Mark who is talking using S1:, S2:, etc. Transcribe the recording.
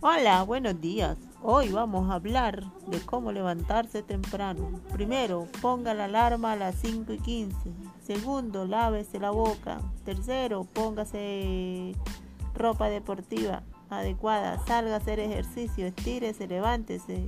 S1: Hola, buenos días. Hoy vamos a hablar de cómo levantarse temprano. Primero, ponga la alarma a las 5 y 15. Segundo, lávese la boca. Tercero, póngase ropa deportiva adecuada. Salga a hacer ejercicio, estírese, levántese.